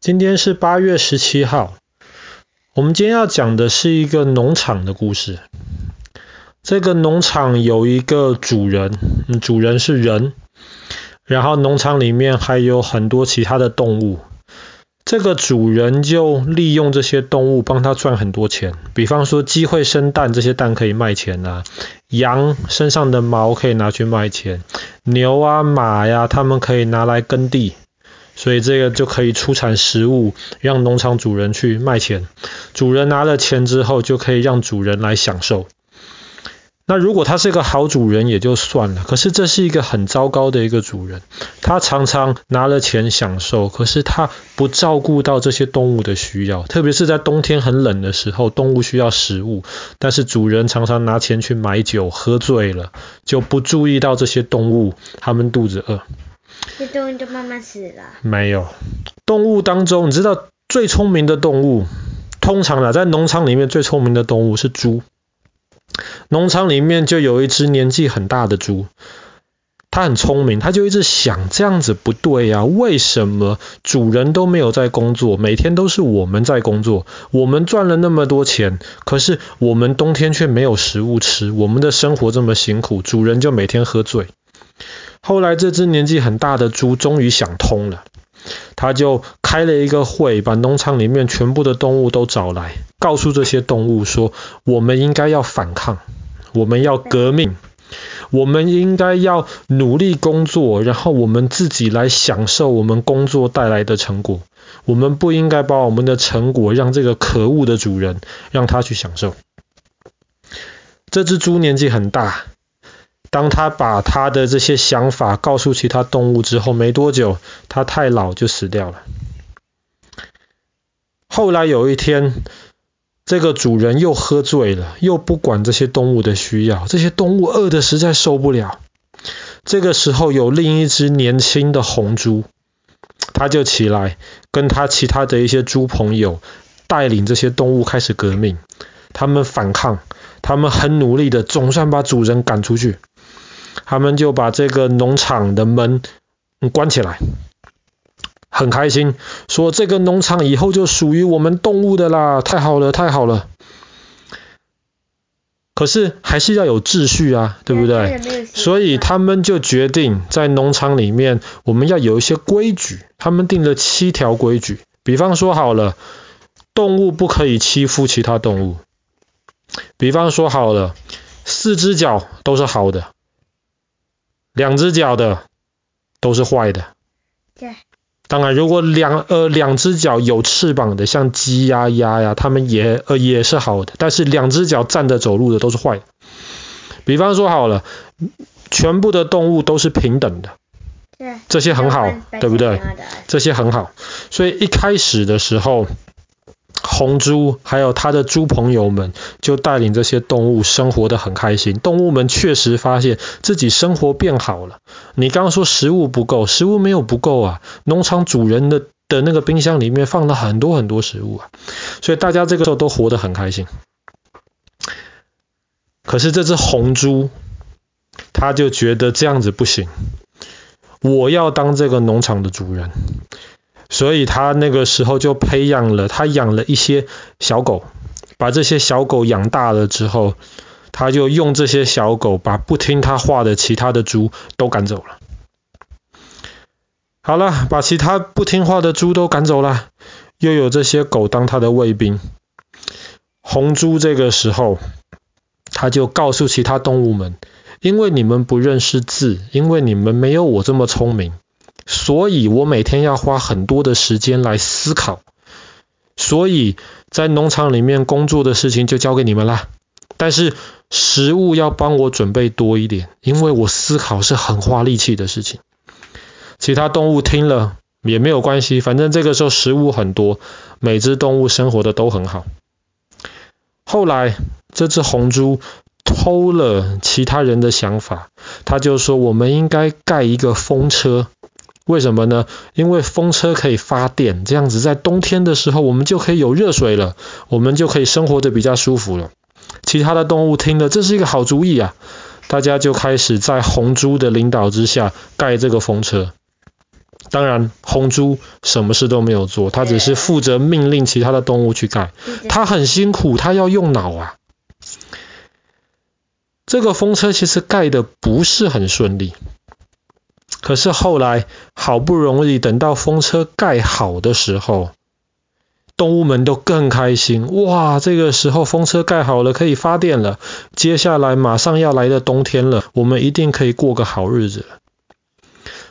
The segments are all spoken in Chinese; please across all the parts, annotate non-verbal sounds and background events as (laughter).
今天是八月十七号。我们今天要讲的是一个农场的故事。这个农场有一个主人，主人是人，然后农场里面还有很多其他的动物。这个主人就利用这些动物帮他赚很多钱。比方说，鸡会生蛋，这些蛋可以卖钱啊；羊身上的毛可以拿去卖钱；牛啊、马呀，他们可以拿来耕地。所以这个就可以出产食物，让农场主人去卖钱。主人拿了钱之后，就可以让主人来享受。那如果他是个好主人也就算了，可是这是一个很糟糕的一个主人。他常常拿了钱享受，可是他不照顾到这些动物的需要，特别是在冬天很冷的时候，动物需要食物，但是主人常常拿钱去买酒，喝醉了，就不注意到这些动物，他们肚子饿。这动物就慢慢死了。没有，动物当中，你知道最聪明的动物，通常呢，在农场里面最聪明的动物是猪。农场里面就有一只年纪很大的猪，它很聪明，它就一直想这样子不对呀，为什么主人都没有在工作，每天都是我们在工作，我们赚了那么多钱，可是我们冬天却没有食物吃，我们的生活这么辛苦，主人就每天喝醉。后来，这只年纪很大的猪终于想通了，他就开了一个会，把农场里面全部的动物都找来，告诉这些动物说：我们应该要反抗，我们要革命，我们应该要努力工作，然后我们自己来享受我们工作带来的成果。我们不应该把我们的成果让这个可恶的主人让他去享受。这只猪年纪很大。当他把他的这些想法告诉其他动物之后，没多久，他太老就死掉了。后来有一天，这个主人又喝醉了，又不管这些动物的需要，这些动物饿得实在受不了。这个时候，有另一只年轻的红猪，他就起来，跟他其他的一些猪朋友，带领这些动物开始革命。他们反抗，他们很努力的，总算把主人赶出去。他们就把这个农场的门关起来，很开心，说这个农场以后就属于我们动物的啦，太好了，太好了。可是还是要有秩序啊，对不对？所以他们就决定在农场里面，我们要有一些规矩。他们定了七条规矩，比方说好了，动物不可以欺负其他动物。比方说好了，四只脚都是好的。两只脚的都是坏的。对。当然，如果两呃两只脚有翅膀的，像鸡呀、鸭呀，它们也呃也是好的。但是两只脚站着走路的都是坏的。比方说好了，全部的动物都是平等的。对。这些很好，对不对？这些很好。所以一开始的时候。红猪还有他的猪朋友们就带领这些动物生活得很开心。动物们确实发现自己生活变好了。你刚刚说食物不够，食物没有不够啊。农场主人的的那个冰箱里面放了很多很多食物啊，所以大家这个时候都活得很开心。可是这只红猪，他就觉得这样子不行，我要当这个农场的主人。所以他那个时候就培养了，他养了一些小狗，把这些小狗养大了之后，他就用这些小狗把不听他话的其他的猪都赶走了。好了，把其他不听话的猪都赶走了，又有这些狗当他的卫兵。红猪这个时候，他就告诉其他动物们，因为你们不认识字，因为你们没有我这么聪明。所以我每天要花很多的时间来思考，所以在农场里面工作的事情就交给你们啦。但是食物要帮我准备多一点，因为我思考是很花力气的事情。其他动物听了也没有关系，反正这个时候食物很多，每只动物生活的都很好。后来这只红猪偷了其他人的想法，他就说我们应该盖一个风车。为什么呢？因为风车可以发电，这样子在冬天的时候，我们就可以有热水了，我们就可以生活得比较舒服了。其他的动物听了，这是一个好主意啊！大家就开始在红猪的领导之下盖这个风车。当然，红猪什么事都没有做，它只是负责命令其他的动物去盖。它很辛苦，它要用脑啊。这个风车其实盖的不是很顺利，可是后来好不容易等到风车盖好的时候，动物们都更开心。哇，这个时候风车盖好了，可以发电了。接下来马上要来的冬天了，我们一定可以过个好日子。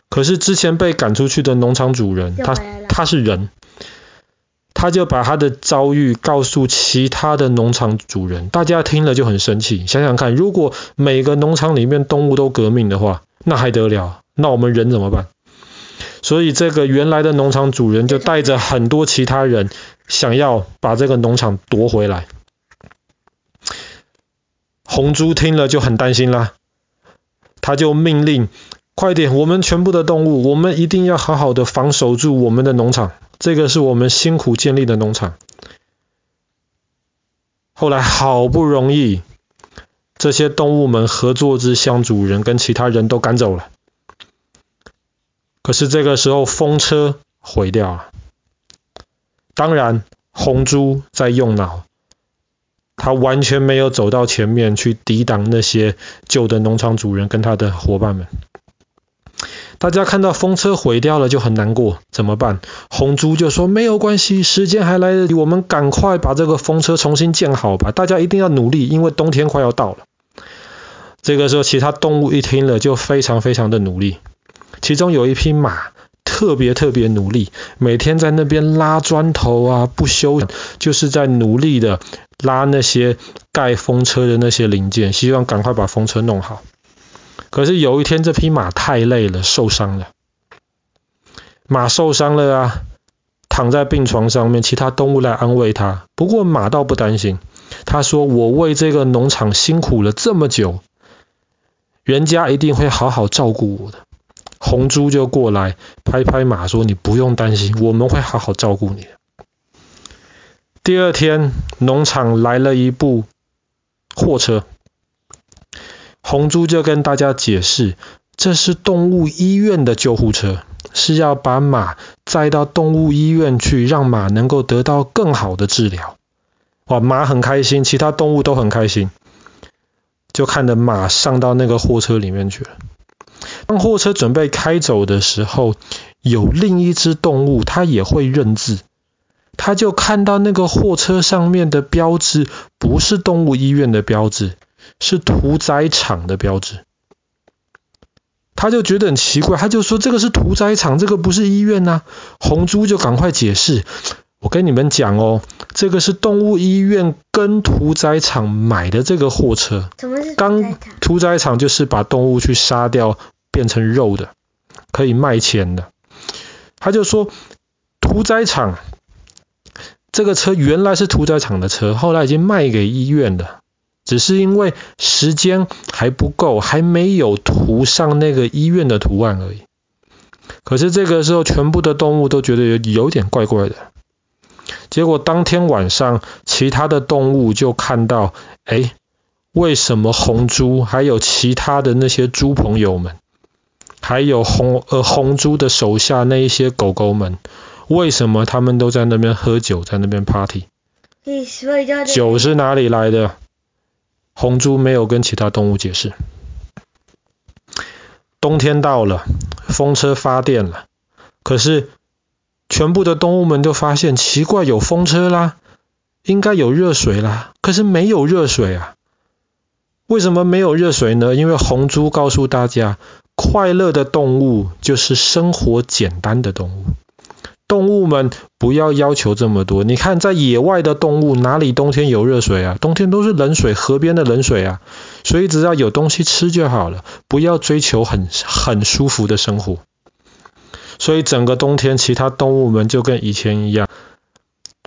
可是之前被赶出去的农场主人，他他是人，他就把他的遭遇告诉其他的农场主人，大家听了就很生气。想想看，如果每个农场里面动物都革命的话，那还得了？那我们人怎么办？所以这个原来的农场主人就带着很多其他人，想要把这个农场夺回来。红猪听了就很担心啦，他就命令。快点！我们全部的动物，我们一定要好好的防守住我们的农场。这个是我们辛苦建立的农场。后来好不容易，这些动物们合作之乡主人跟其他人都赶走了。可是这个时候风车毁掉了。当然，红猪在用脑，他完全没有走到前面去抵挡那些旧的农场主人跟他的伙伴们。大家看到风车毁掉了就很难过，怎么办？红猪就说没有关系，时间还来得及，我们赶快把这个风车重新建好吧。大家一定要努力，因为冬天快要到了。这个时候，其他动物一听了就非常非常的努力。其中有一匹马特别特别努力，每天在那边拉砖头啊，不休，就是在努力的拉那些盖风车的那些零件，希望赶快把风车弄好。可是有一天，这匹马太累了，受伤了。马受伤了啊，躺在病床上面，其他动物来安慰它。不过马倒不担心，他说：“我为这个农场辛苦了这么久，人家一定会好好照顾我的。”红猪就过来拍拍马说：“你不用担心，我们会好好照顾你。”第二天，农场来了一部货车。红猪就跟大家解释，这是动物医院的救护车，是要把马载到动物医院去，让马能够得到更好的治疗。哇，马很开心，其他动物都很开心，就看着马上到那个货车里面去了。当货车准备开走的时候，有另一只动物，它也会认字，它就看到那个货车上面的标志不是动物医院的标志。是屠宰场的标志，他就觉得很奇怪，他就说这个是屠宰场，这个不是医院呐。红猪就赶快解释，我跟你们讲哦，这个是动物医院跟屠宰场买的这个货车。什么是屠宰场？刚屠宰场就是把动物去杀掉变成肉的，可以卖钱的。他就说屠宰场这个车原来是屠宰场的车，后来已经卖给医院的。只是因为时间还不够，还没有涂上那个医院的图案而已。可是这个时候，全部的动物都觉得有有点怪怪的。结果当天晚上，其他的动物就看到，哎，为什么红猪还有其他的那些猪朋友们，还有红呃红猪的手下那一些狗狗们，为什么他们都在那边喝酒，在那边 party？酒是哪里来的？红猪没有跟其他动物解释。冬天到了，风车发电了，可是全部的动物们都发现奇怪，有风车啦，应该有热水啦，可是没有热水啊。为什么没有热水呢？因为红猪告诉大家，快乐的动物就是生活简单的动物。动物们不要要求这么多。你看，在野外的动物哪里冬天有热水啊？冬天都是冷水，河边的冷水啊。所以只要有东西吃就好了，不要追求很很舒服的生活。所以整个冬天，其他动物们就跟以前一样，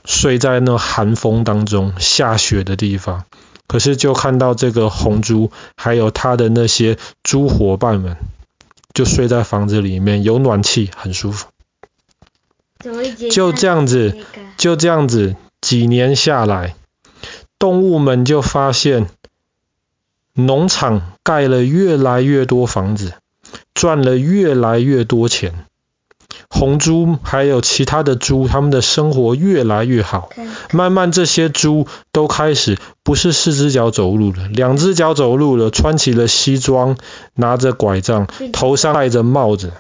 睡在那寒风当中，下雪的地方。可是就看到这个红猪，还有它的那些猪伙伴们，就睡在房子里面，有暖气，很舒服。就这样子，就这样子，几年下来，动物们就发现，农场盖了越来越多房子，赚了越来越多钱，红猪还有其他的猪，他们的生活越来越好。慢慢这些猪都开始不是四只脚走路了，两只脚走路了，穿起了西装，拿着拐杖，头上戴着帽子。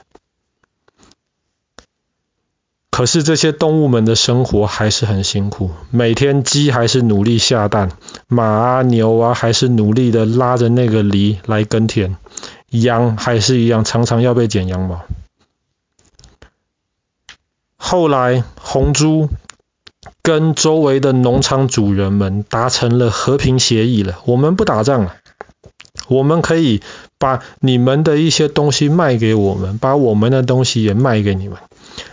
可是这些动物们的生活还是很辛苦，每天鸡还是努力下蛋，马啊牛啊还是努力的拉着那个犁来耕田，羊还是一样常常要被剪羊毛。后来红猪跟周围的农场主人们达成了和平协议了，我们不打仗了，我们可以把你们的一些东西卖给我们，把我们的东西也卖给你们。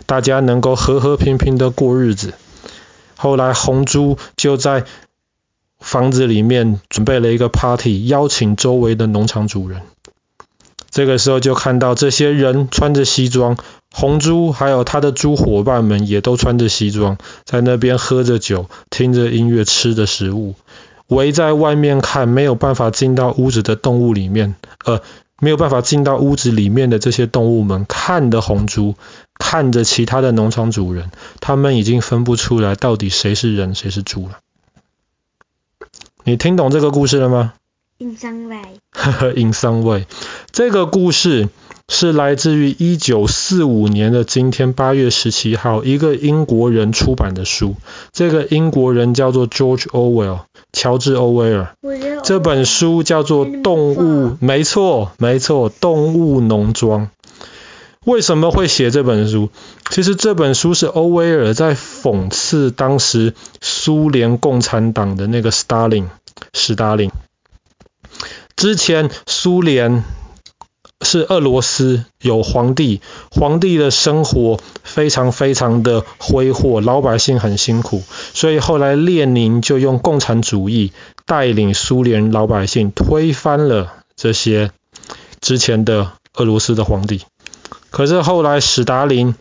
大家能够和和平平的过日子。后来红猪就在房子里面准备了一个 party，邀请周围的农场主人。这个时候就看到这些人穿着西装，红猪还有他的猪伙伴们也都穿着西装，在那边喝着酒，听着音乐，吃着食物，围在外面看，没有办法进到屋子的动物里面，呃。没有办法进到屋子里面的这些动物们，看的红猪，看着其他的农场主人，他们已经分不出来到底谁是人，谁是猪了。你听懂这个故事了吗？In some way。呵 (laughs) 呵，In some way。这个故事是来自于一九四五年的今天八月十七号，一个英国人出版的书。这个英国人叫做 George Orwell。乔治·欧威尔，这本书叫做《动物》，没错，没错，《动物农庄》。为什么会写这本书？其实这本书是欧威尔在讽刺当时苏联共产党的那个斯大林，史达林。之前苏联。是俄罗斯有皇帝，皇帝的生活非常非常的挥霍，老百姓很辛苦，所以后来列宁就用共产主义带领苏联老百姓推翻了这些之前的俄罗斯的皇帝。可是后来史达林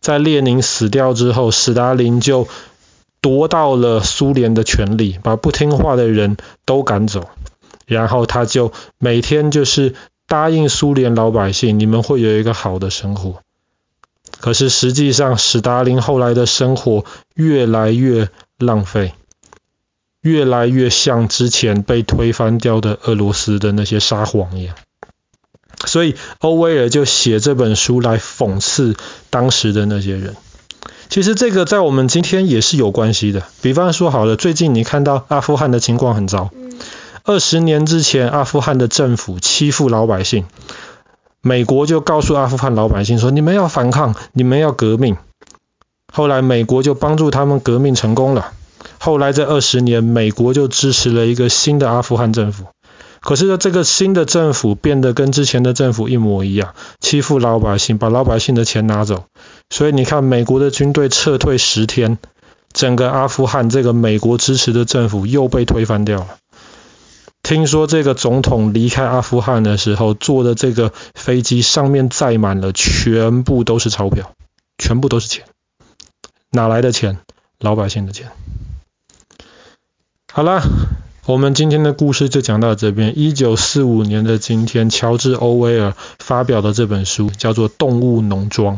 在列宁死掉之后，史达林就夺到了苏联的权力，把不听话的人都赶走，然后他就每天就是。答应苏联老百姓，你们会有一个好的生活。可是实际上，史达林后来的生活越来越浪费，越来越像之前被推翻掉的俄罗斯的那些沙皇一样。所以，欧威尔就写这本书来讽刺当时的那些人。其实这个在我们今天也是有关系的。比方说，好了，最近你看到阿富汗的情况很糟。二十年之前，阿富汗的政府欺负老百姓，美国就告诉阿富汗老百姓说：“你们要反抗，你们要革命。”后来美国就帮助他们革命成功了。后来这二十年，美国就支持了一个新的阿富汗政府。可是呢，这个新的政府变得跟之前的政府一模一样，欺负老百姓，把老百姓的钱拿走。所以你看，美国的军队撤退十天，整个阿富汗这个美国支持的政府又被推翻掉了。听说这个总统离开阿富汗的时候，坐的这个飞机上面载满了全部都是钞票，全部都是钱。哪来的钱？老百姓的钱。好了，我们今天的故事就讲到这边。一九四五年的今天，乔治·欧威尔发表的这本书叫做《动物农庄》。